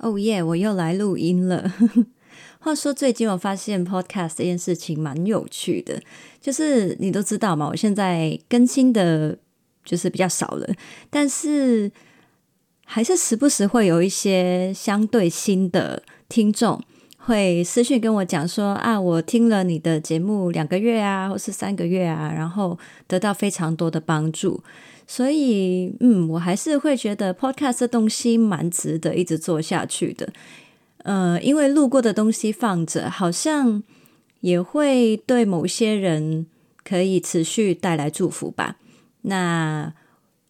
哦耶！我又来录音了。话说，最近我发现 Podcast 这件事情蛮有趣的，就是你都知道嘛，我现在更新的就是比较少了，但是还是时不时会有一些相对新的听众会私讯跟我讲说啊，我听了你的节目两个月啊，或是三个月啊，然后得到非常多的帮助。所以，嗯，我还是会觉得 podcast 的东西蛮值得一直做下去的。呃，因为录过的东西放着，好像也会对某些人可以持续带来祝福吧。那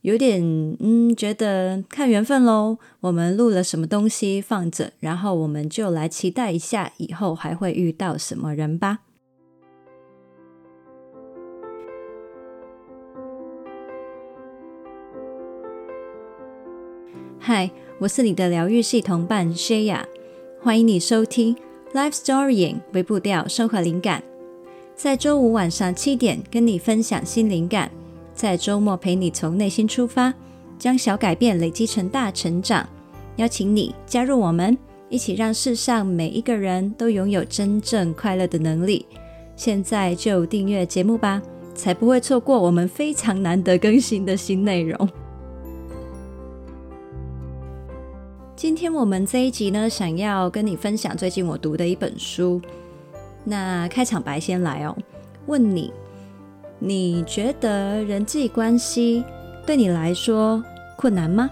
有点，嗯，觉得看缘分喽。我们录了什么东西放着，然后我们就来期待一下以后还会遇到什么人吧。嗨，我是你的疗愈系同伴 Shaya，欢迎你收听 Life Storying 微步调生活灵感，在周五晚上七点跟你分享新灵感，在周末陪你从内心出发，将小改变累积成大成长。邀请你加入我们，一起让世上每一个人都拥有真正快乐的能力。现在就订阅节目吧，才不会错过我们非常难得更新的新内容。今天我们这一集呢，想要跟你分享最近我读的一本书。那开场白先来哦，问你，你觉得人际关系对你来说困难吗？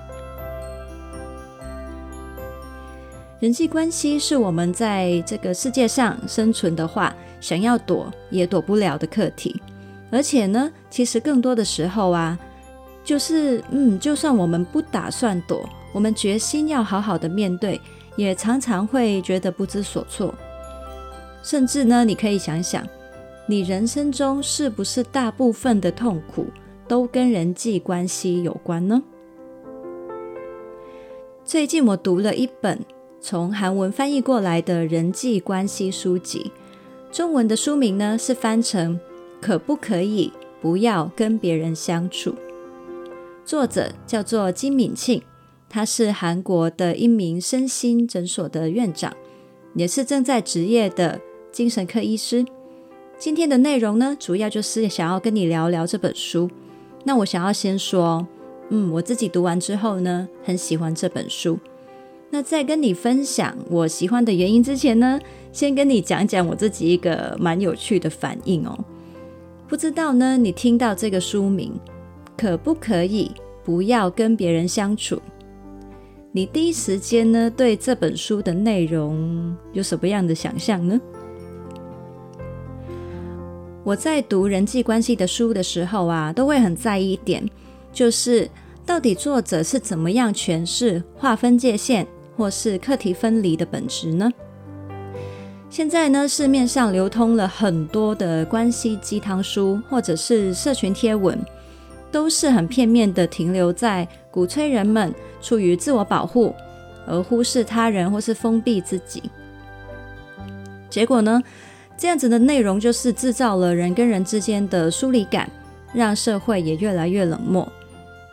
人际关系是我们在这个世界上生存的话，想要躲也躲不了的课题。而且呢，其实更多的时候啊，就是嗯，就算我们不打算躲。我们决心要好好的面对，也常常会觉得不知所措。甚至呢，你可以想想，你人生中是不是大部分的痛苦都跟人际关系有关呢？最近我读了一本从韩文翻译过来的人际关系书籍，中文的书名呢是翻成《可不可以不要跟别人相处》，作者叫做金敏庆。他是韩国的一名身心诊所的院长，也是正在执业的精神科医师。今天的内容呢，主要就是想要跟你聊聊这本书。那我想要先说，嗯，我自己读完之后呢，很喜欢这本书。那在跟你分享我喜欢的原因之前呢，先跟你讲讲我自己一个蛮有趣的反应哦。不知道呢，你听到这个书名，可不可以不要跟别人相处？你第一时间呢，对这本书的内容有什么样的想象呢？我在读人际关系的书的时候啊，都会很在意一点，就是到底作者是怎么样诠释划分界线或是课题分离的本质呢？现在呢，市面上流通了很多的关系鸡汤书，或者是社群贴文。都是很片面的，停留在鼓吹人们出于自我保护而忽视他人或是封闭自己。结果呢，这样子的内容就是制造了人跟人之间的疏离感，让社会也越来越冷漠。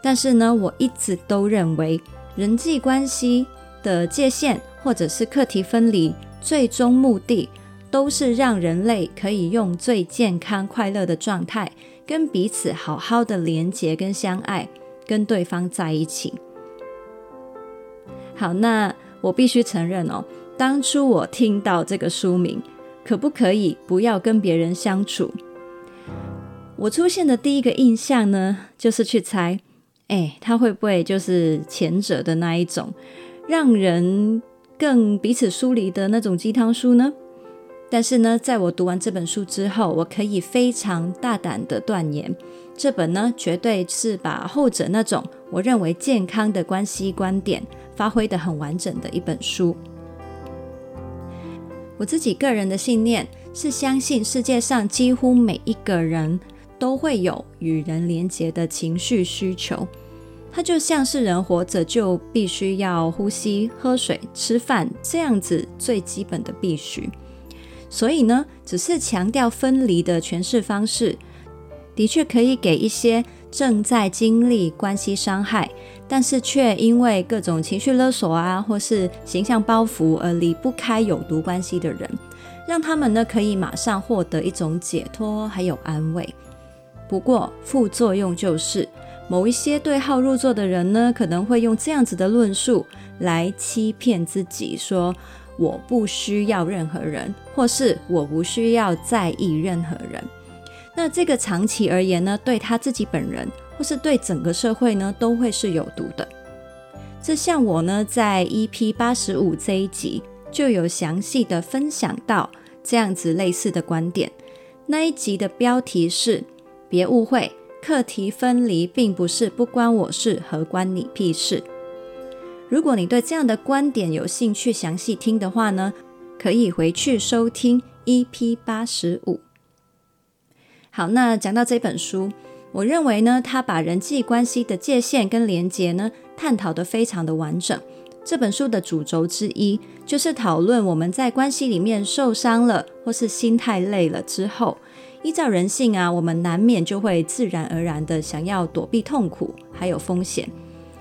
但是呢，我一直都认为人际关系的界限或者是课题分离，最终目的都是让人类可以用最健康快乐的状态。跟彼此好好的连结跟相爱，跟对方在一起。好，那我必须承认哦，当初我听到这个书名，可不可以不要跟别人相处？我出现的第一个印象呢，就是去猜，哎，他会不会就是前者的那一种，让人更彼此疏离的那种鸡汤书呢？但是呢，在我读完这本书之后，我可以非常大胆的断言，这本呢绝对是把后者那种我认为健康的关系观点发挥得很完整的一本书。我自己个人的信念是相信世界上几乎每一个人都会有与人连结的情绪需求，它就像是人活着就必须要呼吸、喝水、吃饭这样子最基本的必须。所以呢，只是强调分离的诠释方式，的确可以给一些正在经历关系伤害，但是却因为各种情绪勒索啊，或是形象包袱而离不开有毒关系的人，让他们呢可以马上获得一种解脱还有安慰。不过副作用就是，某一些对号入座的人呢，可能会用这样子的论述来欺骗自己，说我不需要任何人，或是我不需要在意任何人。那这个长期而言呢，对他自己本人，或是对整个社会呢，都会是有毒的。这像我呢，在 EP 八十五这一集就有详细的分享到这样子类似的观点。那一集的标题是“别误会，课题分离并不是不关我事和关你屁事”。如果你对这样的观点有兴趣详细听的话呢，可以回去收听 EP 八十五。好，那讲到这本书，我认为呢，他把人际关系的界限跟连结呢，探讨得非常的完整。这本书的主轴之一，就是讨论我们在关系里面受伤了，或是心太累了之后，依照人性啊，我们难免就会自然而然的想要躲避痛苦，还有风险，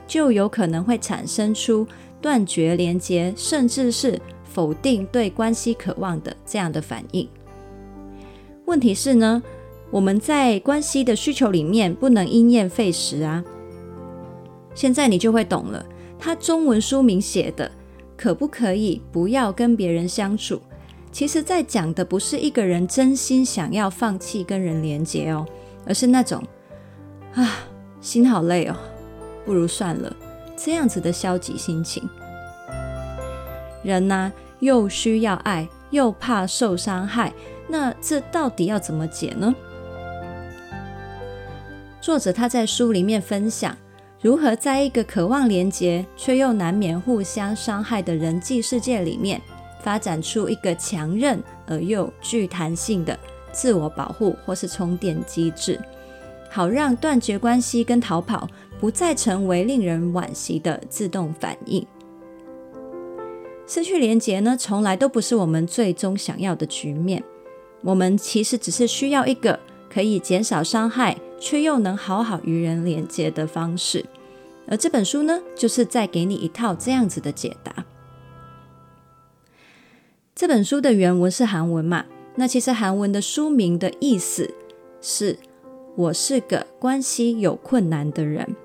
就有可能会产生出断绝连接，甚至是否定对关系渴望的这样的反应。问题是呢，我们在关系的需求里面不能因噎废食啊！现在你就会懂了，他中文书名写的可不可以不要跟别人相处？其实，在讲的不是一个人真心想要放弃跟人连接哦，而是那种啊，心好累哦，不如算了这样子的消极心情。人呢，又需要爱，又怕受伤害，那这到底要怎么解呢？作者他在书里面分享，如何在一个渴望连结却又难免互相伤害的人际世界里面，发展出一个强韧而又具弹性的自我保护或是充电机制，好让断绝关系跟逃跑不再成为令人惋惜的自动反应。失去连结呢，从来都不是我们最终想要的局面，我们其实只是需要一个可以减少伤害。却又能好好与人连接的方式，而这本书呢，就是在给你一套这样子的解答。这本书的原文是韩文嘛？那其实韩文的书名的意思是“我是个关系有困难的人”，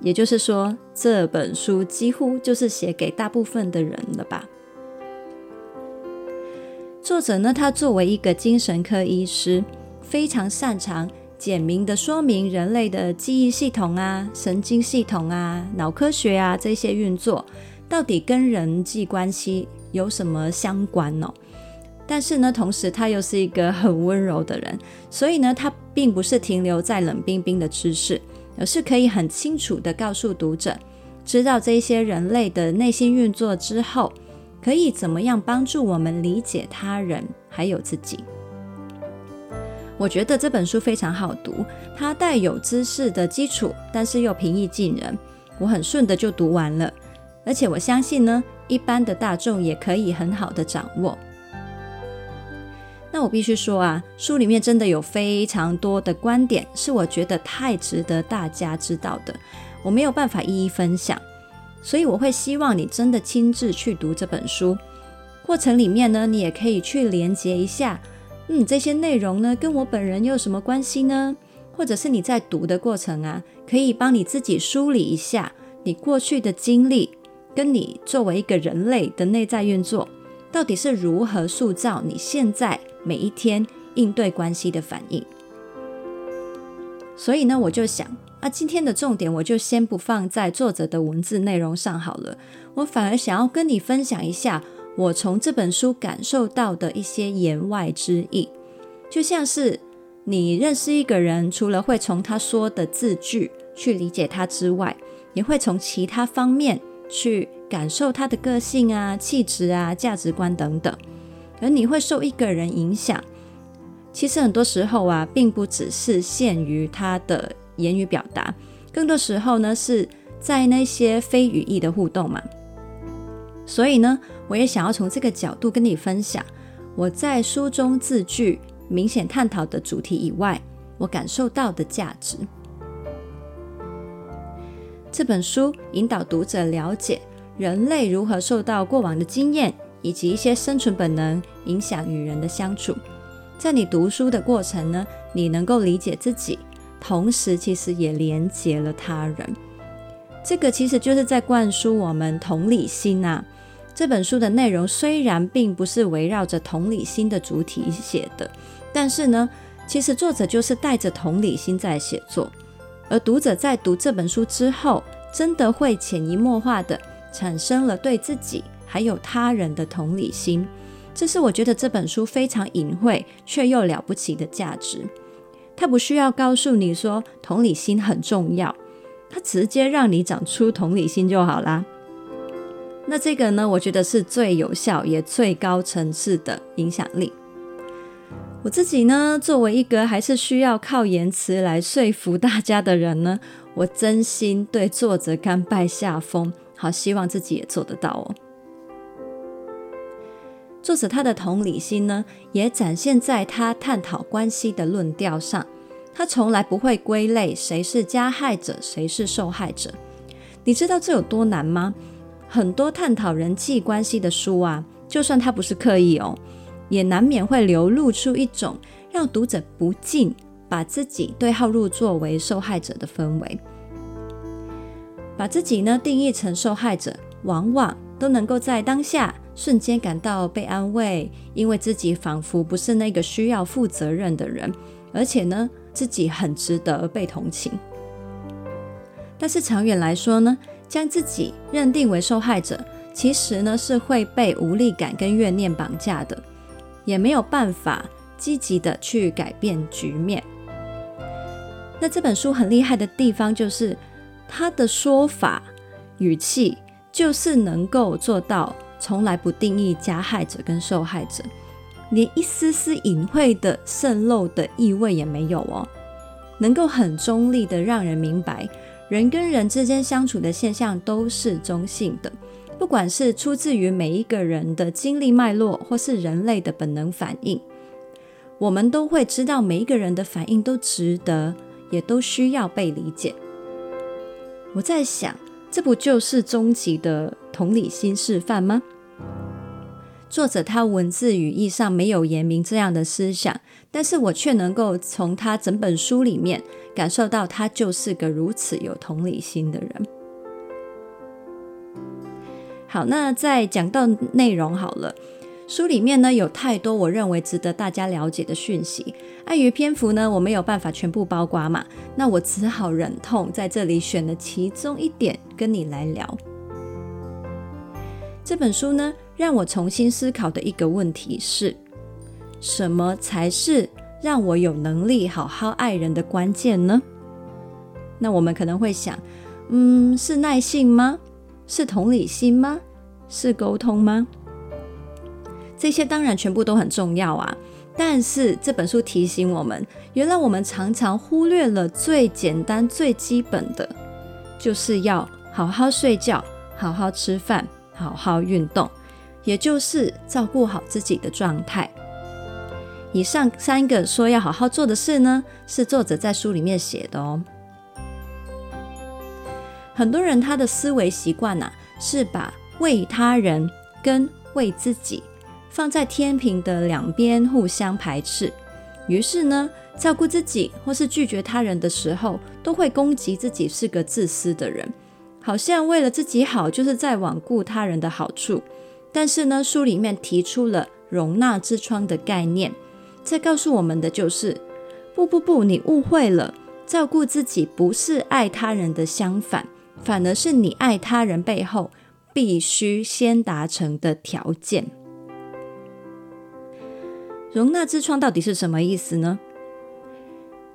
也就是说，这本书几乎就是写给大部分的人了吧？作者呢，他作为一个精神科医师。非常擅长简明的说明人类的记忆系统啊、神经系统啊、脑科学啊这些运作到底跟人际关系有什么相关呢？但是呢，同时他又是一个很温柔的人，所以呢，他并不是停留在冷冰冰的知识，而是可以很清楚地告诉读者，知道这些人类的内心运作之后，可以怎么样帮助我们理解他人还有自己。我觉得这本书非常好读，它带有知识的基础，但是又平易近人，我很顺的就读完了。而且我相信呢，一般的大众也可以很好的掌握。那我必须说啊，书里面真的有非常多的观点，是我觉得太值得大家知道的，我没有办法一一分享，所以我会希望你真的亲自去读这本书，过程里面呢，你也可以去连接一下。嗯，这些内容呢，跟我本人又有什么关系呢？或者是你在读的过程啊，可以帮你自己梳理一下你过去的经历，跟你作为一个人类的内在运作，到底是如何塑造你现在每一天应对关系的反应。所以呢，我就想啊，今天的重点我就先不放在作者的文字内容上好了，我反而想要跟你分享一下。我从这本书感受到的一些言外之意，就像是你认识一个人，除了会从他说的字句去理解他之外，也会从其他方面去感受他的个性啊、气质啊、价值观等等。而你会受一个人影响，其实很多时候啊，并不只是限于他的言语表达，更多时候呢，是在那些非语义的互动嘛。所以呢，我也想要从这个角度跟你分享，我在书中字句明显探讨的主题以外，我感受到的价值。这本书引导读者了解人类如何受到过往的经验以及一些生存本能影响与人的相处。在你读书的过程呢，你能够理解自己，同时其实也连接了他人。这个其实就是在灌输我们同理心啊。这本书的内容虽然并不是围绕着同理心的主体写的，但是呢，其实作者就是带着同理心在写作。而读者在读这本书之后，真的会潜移默化的产生了对自己还有他人的同理心。这是我觉得这本书非常隐晦却又了不起的价值。它不需要告诉你说同理心很重要。它直接让你长出同理心就好啦。那这个呢，我觉得是最有效也最高层次的影响力。我自己呢，作为一个还是需要靠言辞来说服大家的人呢，我真心对作者甘拜下风，好希望自己也做得到哦。作者他的同理心呢，也展现在他探讨关系的论调上。他从来不会归类谁是加害者，谁是受害者。你知道这有多难吗？很多探讨人际关系的书啊，就算他不是刻意哦，也难免会流露出一种让读者不禁把自己对号入座为受害者的氛围。把自己呢定义成受害者，往往都能够在当下瞬间感到被安慰，因为自己仿佛不是那个需要负责任的人，而且呢。自己很值得被同情，但是长远来说呢，将自己认定为受害者，其实呢是会被无力感跟怨念绑架的，也没有办法积极的去改变局面。那这本书很厉害的地方，就是他的说法语气，就是能够做到从来不定义加害者跟受害者。连一丝丝隐晦的渗漏的意味也没有哦，能够很中立的让人明白，人跟人之间相处的现象都是中性的，不管是出自于每一个人的经历脉络，或是人类的本能反应，我们都会知道每一个人的反应都值得，也都需要被理解。我在想，这不就是终极的同理心示范吗？作者他文字语义上没有言明这样的思想，但是我却能够从他整本书里面感受到他就是个如此有同理心的人。好，那再讲到内容好了，书里面呢有太多我认为值得大家了解的讯息，碍于篇幅呢我没有办法全部包括嘛，那我只好忍痛在这里选了其中一点跟你来聊。这本书呢，让我重新思考的一个问题是：什么才是让我有能力好好爱人的关键呢？那我们可能会想，嗯，是耐性吗？是同理心吗？是沟通吗？这些当然全部都很重要啊。但是这本书提醒我们，原来我们常常忽略了最简单、最基本的，就是要好好睡觉，好好吃饭。好好运动，也就是照顾好自己的状态。以上三个说要好好做的事呢，是作者在书里面写的哦。很多人他的思维习惯呐，是把为他人跟为自己放在天平的两边互相排斥。于是呢，照顾自己或是拒绝他人的时候，都会攻击自己是个自私的人。好像为了自己好，就是在罔顾他人的好处。但是呢，书里面提出了容纳之窗的概念，在告诉我们的就是：不不不，你误会了。照顾自己不是爱他人的相反，反而是你爱他人背后必须先达成的条件。容纳之窗到底是什么意思呢？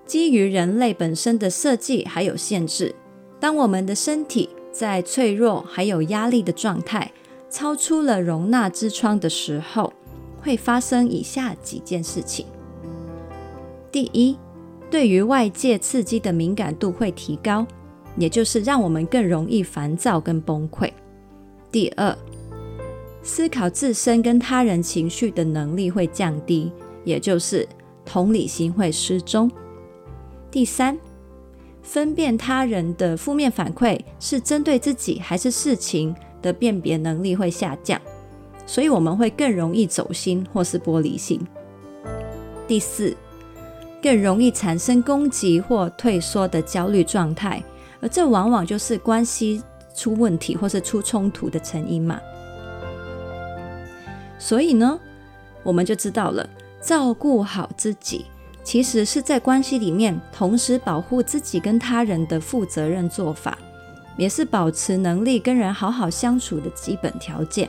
基于人类本身的设计还有限制，当我们的身体在脆弱还有压力的状态，超出了容纳之窗的时候，会发生以下几件事情：第一，对于外界刺激的敏感度会提高，也就是让我们更容易烦躁跟崩溃；第二，思考自身跟他人情绪的能力会降低，也就是同理心会失踪；第三，分辨他人的负面反馈是针对自己还是事情的辨别能力会下降，所以我们会更容易走心或是玻璃心。第四，更容易产生攻击或退缩的焦虑状态，而这往往就是关系出问题或是出冲突的成因嘛。所以呢，我们就知道了，照顾好自己，其实是在关系里面同时保护自己跟他人的负责任做法，也是保持能力跟人好好相处的基本条件。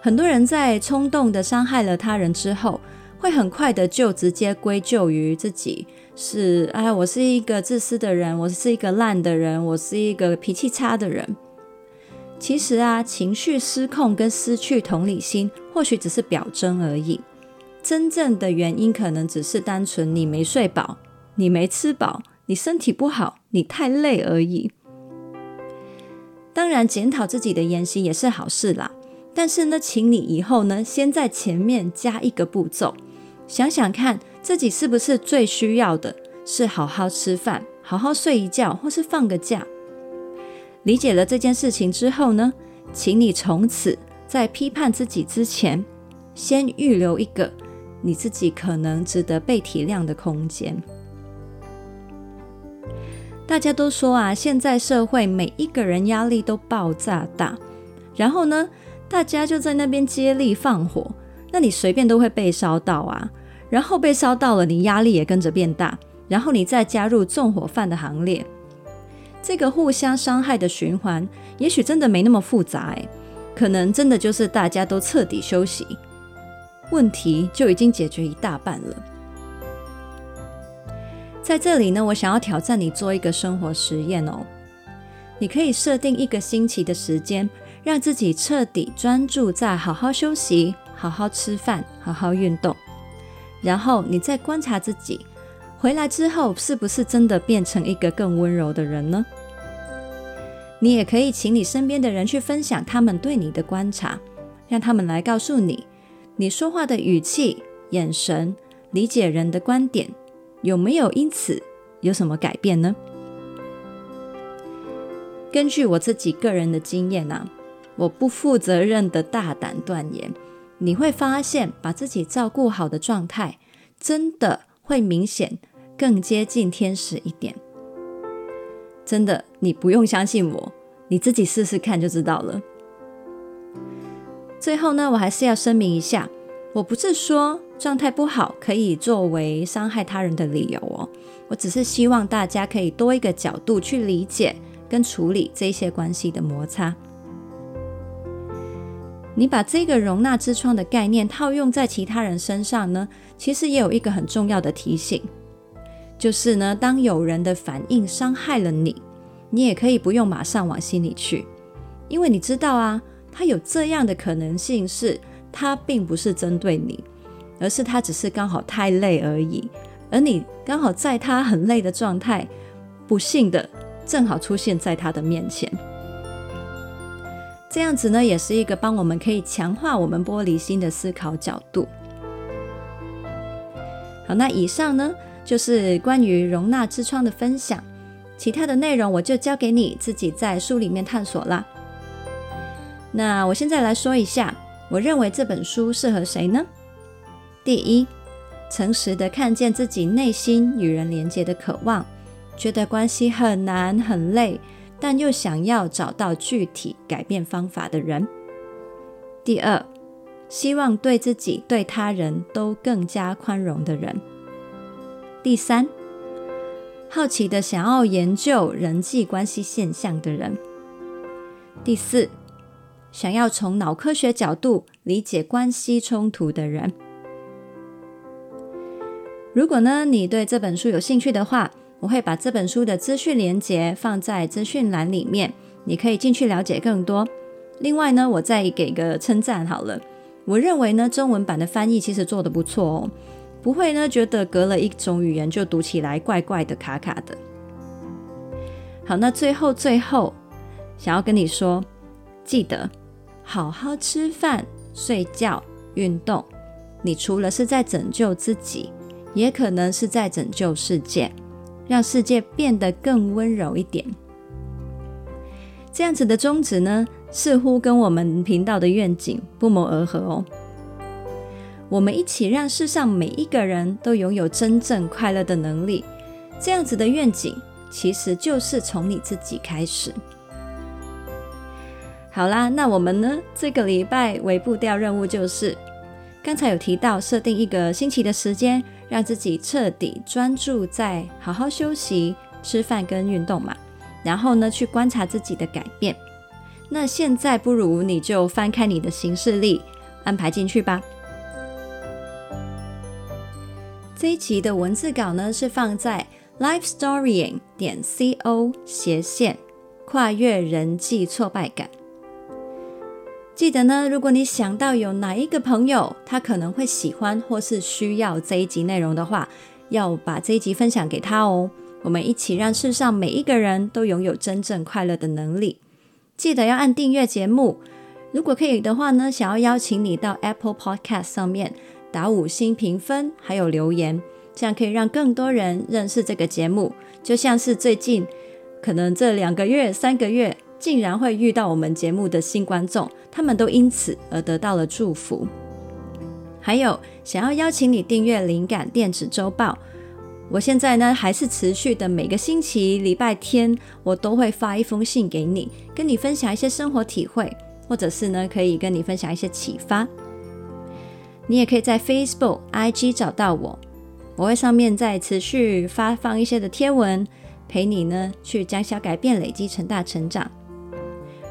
很多人在冲动的伤害了他人之后，会很快的就直接归咎于自己，是哎，我是一个自私的人，我是一个烂的人，我是一个脾气差的人。其实啊，情绪失控跟失去同理心，或许只是表征而已。真正的原因可能只是单纯你没睡饱，你没吃饱，你身体不好，你太累而已。当然，检讨自己的言行也是好事啦。但是呢，请你以后呢，先在前面加一个步骤，想想看自己是不是最需要的，是好好吃饭、好好睡一觉，或是放个假。理解了这件事情之后呢，请你从此在批判自己之前，先预留一个你自己可能值得被体谅的空间。大家都说啊，现在社会每一个人压力都爆炸大，然后呢，大家就在那边接力放火，那你随便都会被烧到啊。然后被烧到了，你压力也跟着变大，然后你再加入纵火犯的行列，这个互相伤害的循环，也许真的没那么复杂哎，可能真的就是大家都彻底休息，问题就已经解决一大半了。在这里呢，我想要挑战你做一个生活实验哦，你可以设定一个星期的时间。让自己彻底专注在好好休息、好好吃饭、好好运动，然后你再观察自己，回来之后是不是真的变成一个更温柔的人呢？你也可以请你身边的人去分享他们对你的观察，让他们来告诉你，你说话的语气、眼神、理解人的观点，有没有因此有什么改变呢？根据我自己个人的经验啊。我不负责任的大胆断言，你会发现把自己照顾好的状态，真的会明显更接近天使一点。真的，你不用相信我，你自己试试看就知道了。最后呢，我还是要声明一下，我不是说状态不好可以作为伤害他人的理由哦，我只是希望大家可以多一个角度去理解跟处理这些关系的摩擦。你把这个容纳之窗的概念套用在其他人身上呢，其实也有一个很重要的提醒，就是呢，当有人的反应伤害了你，你也可以不用马上往心里去，因为你知道啊，他有这样的可能性是，他并不是针对你，而是他只是刚好太累而已，而你刚好在他很累的状态，不幸的正好出现在他的面前。这样子呢，也是一个帮我们可以强化我们玻璃心的思考角度。好，那以上呢，就是关于容纳之窗的分享，其他的内容我就交给你自己在书里面探索啦。那我现在来说一下，我认为这本书适合谁呢？第一，诚实的看见自己内心与人连接的渴望，觉得关系很难很累。但又想要找到具体改变方法的人。第二，希望对自己、对他人都更加宽容的人。第三，好奇的想要研究人际关系现象的人。第四，想要从脑科学角度理解关系冲突的人。如果呢，你对这本书有兴趣的话，我会把这本书的资讯连接放在资讯栏里面，你可以进去了解更多。另外呢，我再给个称赞好了，我认为呢，中文版的翻译其实做得不错哦，不会呢觉得隔了一种语言就读起来怪怪的、卡卡的。好，那最后最后想要跟你说，记得好好吃饭、睡觉、运动，你除了是在拯救自己。也可能是在拯救世界，让世界变得更温柔一点。这样子的宗旨呢，似乎跟我们频道的愿景不谋而合哦。我们一起让世上每一个人都拥有真正快乐的能力。这样子的愿景，其实就是从你自己开始。好啦，那我们呢，这个礼拜微步调任务就是，刚才有提到设定一个星期的时间，让自己彻底专注在好好休息、吃饭跟运动嘛。然后呢，去观察自己的改变。那现在不如你就翻开你的行事历，安排进去吧。这一集的文字稿呢，是放在 lifestorying 点 co 斜线跨越人际挫败感。记得呢，如果你想到有哪一个朋友，他可能会喜欢或是需要这一集内容的话，要把这一集分享给他哦。我们一起让世上每一个人都拥有真正快乐的能力。记得要按订阅节目。如果可以的话呢，想要邀请你到 Apple Podcast 上面打五星评分，还有留言，这样可以让更多人认识这个节目。就像是最近，可能这两个月、三个月，竟然会遇到我们节目的新观众，他们都因此而得到了祝福。还有，想要邀请你订阅灵感电子周报。我现在呢，还是持续的，每个星期礼拜天，我都会发一封信给你，跟你分享一些生活体会，或者是呢，可以跟你分享一些启发。你也可以在 Facebook、IG 找到我，我会上面再持续发放一些的贴文，陪你呢去将小改变累积成大成长。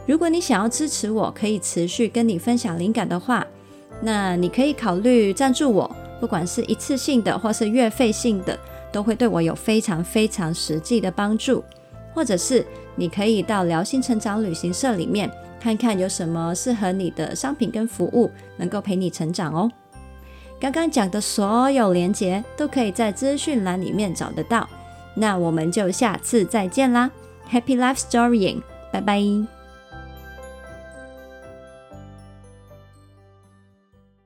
如果你想要支持我，可以持续跟你分享灵感的话，那你可以考虑赞助我，不管是一次性的或是月费性的。都会对我有非常非常实际的帮助，或者是你可以到疗心成长旅行社里面看看有什么适合你的商品跟服务，能够陪你成长哦。刚刚讲的所有连结都可以在资讯栏里面找得到。那我们就下次再见啦，Happy Life Storying，拜拜。